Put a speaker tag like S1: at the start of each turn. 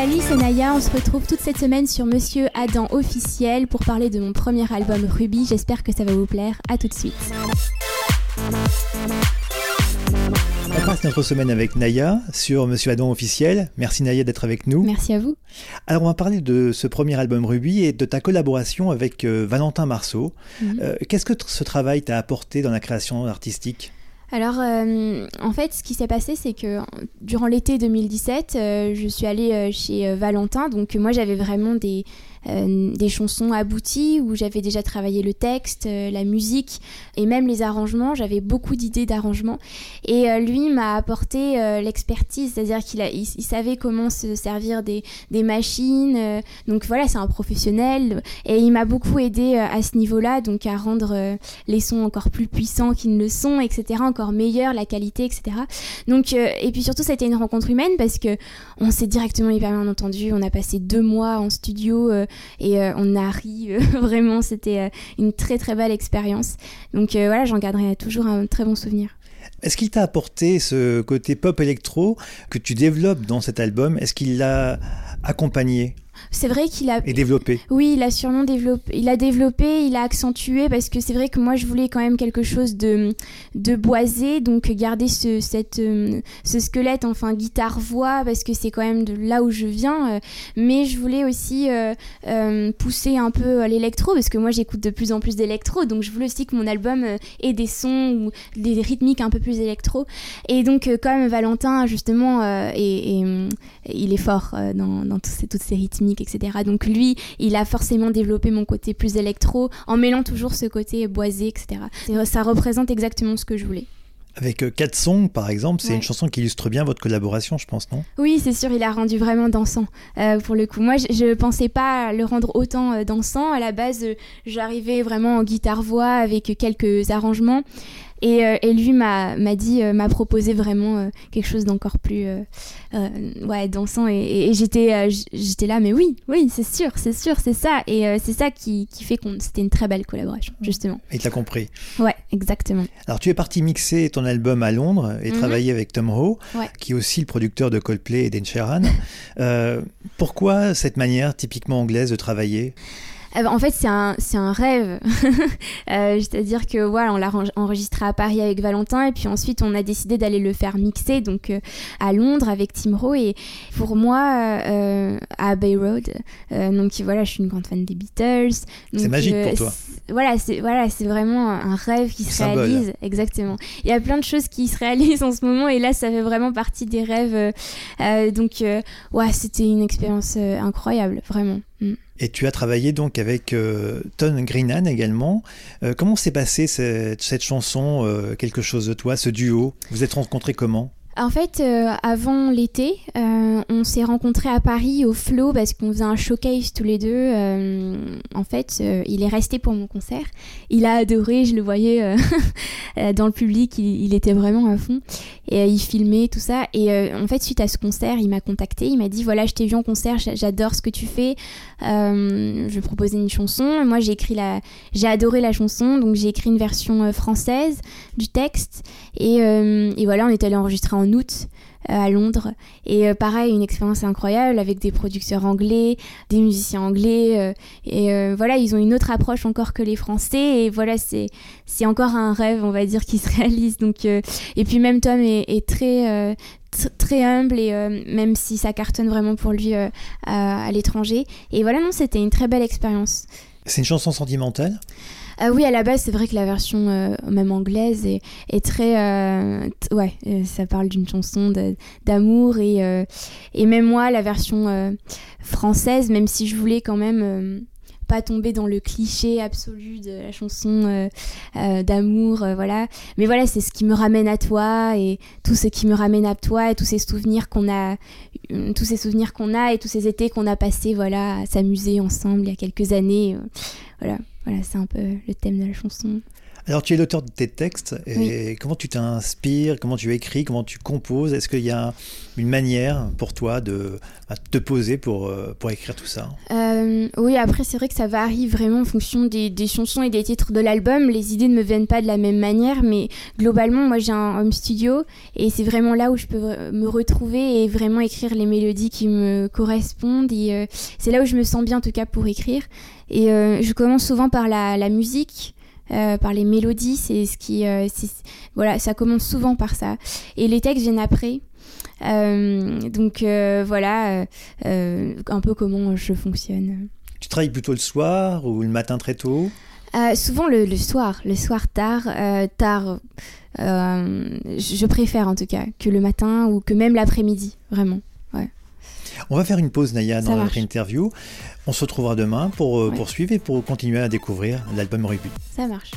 S1: Salut, c'est Naya. On se retrouve toute cette semaine sur Monsieur Adam officiel pour parler de mon premier album Ruby. J'espère que ça va vous plaire. À tout de suite.
S2: On passe notre semaine avec Naya sur Monsieur Adam officiel. Merci Naya d'être avec nous.
S1: Merci à vous.
S2: Alors on va parler de ce premier album Ruby et de ta collaboration avec euh, Valentin Marceau.
S1: Mhm.
S2: Euh, Qu'est-ce que ce travail t'a apporté dans la création artistique?
S1: Alors, euh, en fait, ce qui s'est passé, c'est que durant l'été 2017, euh, je suis allée euh, chez euh, Valentin. Donc, moi, j'avais vraiment des, euh, des chansons abouties où j'avais déjà travaillé le texte, euh, la musique et même les arrangements. J'avais beaucoup d'idées d'arrangements. Et euh, lui m'a apporté euh, l'expertise, c'est-à-dire qu'il il, il savait comment se servir des, des machines. donc, voilà, c'est un professionnel. Et il m'a beaucoup aidé à ce niveau-là, donc à rendre les sons encore plus puissants qu'ils ne le sont, etc., encore meilleurs, la qualité, etc. Donc, et puis surtout, ça a été une rencontre humaine parce que on s'est directement hyper bien entendu. On a passé deux mois en studio euh, et euh, on a ri. euh, vraiment, c'était euh, une très très belle expérience. Donc voilà, j'en garderai toujours un très bon souvenir.
S2: Est-ce qu'il t'a apporté ce côté pop électro que tu développes dans cet album? Est-ce qu'il l'a accompagné?
S1: C'est vrai qu'il a
S2: et développé
S1: Oui, il a sûrement développé, il a développé, il a accentué parce que c'est vrai que moi je voulais quand même quelque chose de, de boisé, donc garder ce, cette, euh, ce squelette, enfin guitare-voix, parce que c'est quand même de là où je viens, euh, mais je voulais aussi euh, euh, pousser un peu l'électro parce que moi j'écoute de plus en plus d'électro, donc je voulais aussi que mon album ait des sons ou des rythmiques un peu plus électro. Et donc, comme Valentin, justement, euh, et, et, il est fort dans, dans tous ces- toutes ces rythmiques, etc. Donc, lui, il a forcément développé mon côté plus électro en mêlant toujours ce côté boisé, etc. C'est- Ça représente exactement ce que je voulais.
S2: Avec euh, Quatre Songs, par exemple, c'est
S1: Ouais.
S2: une chanson qui illustre bien votre collaboration, je pense, non?
S1: Oui, c'est sûr, il a rendu vraiment dansant euh, pour le coup. Moi, je, je pensais pas le rendre autant euh, dansant. À la base, euh, j'arrivais vraiment en guitare-voix avec quelques arrangements. Et, euh, et lui m'a dit, euh, m'a proposé vraiment euh, quelque chose d'encore plus ouais, dansant. Et, j'étais là, mais oui, oui, c'est sûr, c'est sûr, c'est ça. Et c'est ça qui, qui fait qu'on c'était une très belle collaboration, justement.
S2: Et tu l'as compris.
S1: Ouais, exactement.
S2: Alors, tu es parti mixer ton album à Londres et
S1: Mhm.
S2: travailler avec Tom
S1: Ouais.
S2: qui est aussi le producteur de Coldplay et Sheeran. Euh, pourquoi cette manière typiquement anglaise de travailler?
S1: En fait, c'est un, un rêve. Euh, C'est-à-dire que voilà, on l'a enregistré à Paris avec Valentin et puis ensuite on a décidé d'aller le faire mixer donc euh, à Londres avec Tim Rowe et pour moi euh, à Bay Road. euh, donc voilà, je suis une grande fan des Beatles.
S2: C'est magique pour
S1: euh,
S2: toi.
S1: Voilà, c'est voilà, c'est vraiment un rêve qui se
S2: Symbole.
S1: réalise. Exactement. Il y a plein de choses qui se réalisent en ce moment et là, ça fait vraiment partie des rêves. euh, euh, donc euh, ouais, c'était une expérience euh, incroyable, vraiment. Mm.
S2: Et tu as travaillé donc avec euh, Ton Greenan également. Euh, comment s'est passée cette, chanson, euh, Quelque chose de toi, ce duo? Vous êtes rencontrés comment?
S1: En fait, euh, avant l'été, euh, on s'est rencontrés à Paris au Flow parce qu'on faisait un showcase tous les deux. Euh, en fait, il est resté pour mon concert. Il a adoré, je le voyais dans le public, il, était vraiment à fond. Et il filmait tout ça. Et en fait, suite à ce concert, il m'a contacté. Il m'a dit voilà, je t'ai vu en concert, j'a- j'adore ce que tu fais. Je vais proposer une chanson. Moi, j'ai écrit la, j'ai adoré la chanson, donc j'ai écrit une version française du texte. Et, et voilà, on est allé enregistrer en août euh, à Londres. Et euh, pareil, une expérience incroyable avec des producteurs anglais, des musiciens anglais. euh, et voilà, ils ont une autre approche encore que les Français. Et voilà, c'est encore un rêve, on va dire, qui se réalise. Donc, et puis même Tom est, très tr- très humble et même si ça cartonne vraiment pour lui à l'étranger. Et voilà, non, c'était une très belle expérience.
S2: C'est une chanson sentimentale
S1: Ah oui, à la base, c'est vrai que la version euh, même anglaise est, très... euh, ouais, euh, ça parle d'une chanson d'amour et, euh, et même moi, la version euh, française, même si je voulais quand même... pas tomber dans le cliché absolu de la chanson euh, euh, d'amour, euh, voilà. Mais voilà, c'est ce qui me ramène à toi et tout ce qui me ramène à toi et tous ces souvenirs qu'on a, tous ces souvenirs qu'on a et tous ces étés qu'on a passés, voilà, à s'amuser ensemble il y a quelques années. voilà, voilà, c'est un peu le thème de la chanson.
S2: Alors, tu es l'auteur de tes textes. Et comment tu t'inspires Comment tu écris Comment tu composes? Est-ce qu'il y a une manière pour toi de te poser pour, euh, pour écrire tout ça?
S1: Euh, Oui, après, c'est vrai que ça varie vraiment en fonction des, des chansons et des titres de l'album. Les idées ne me viennent pas de la même manière, mais globalement, moi, j'ai un home studio et c'est vraiment là où je peux me retrouver et vraiment écrire les mélodies qui me correspondent. Et euh, c'est là où je me sens bien, en tout cas, pour écrire. Et je commence souvent par la, la musique. Euh, par les mélodies. C'est ce qui, euh, voilà, ça commence souvent par ça. Et les textes viennent après. Euh, donc voilà, un peu comment je fonctionne.
S2: Tu travailles plutôt le soir ou le matin très tôt?
S1: Souvent le, le, soir, le soir tard, tard. je préfère en tout cas que le matin ou que même l'après-midi, vraiment.
S2: On va faire une pause, Naya, dans notre interview. On se retrouvera demain pour euh, poursuivre et pour continuer à découvrir l'album Rugby.
S1: Ça marche.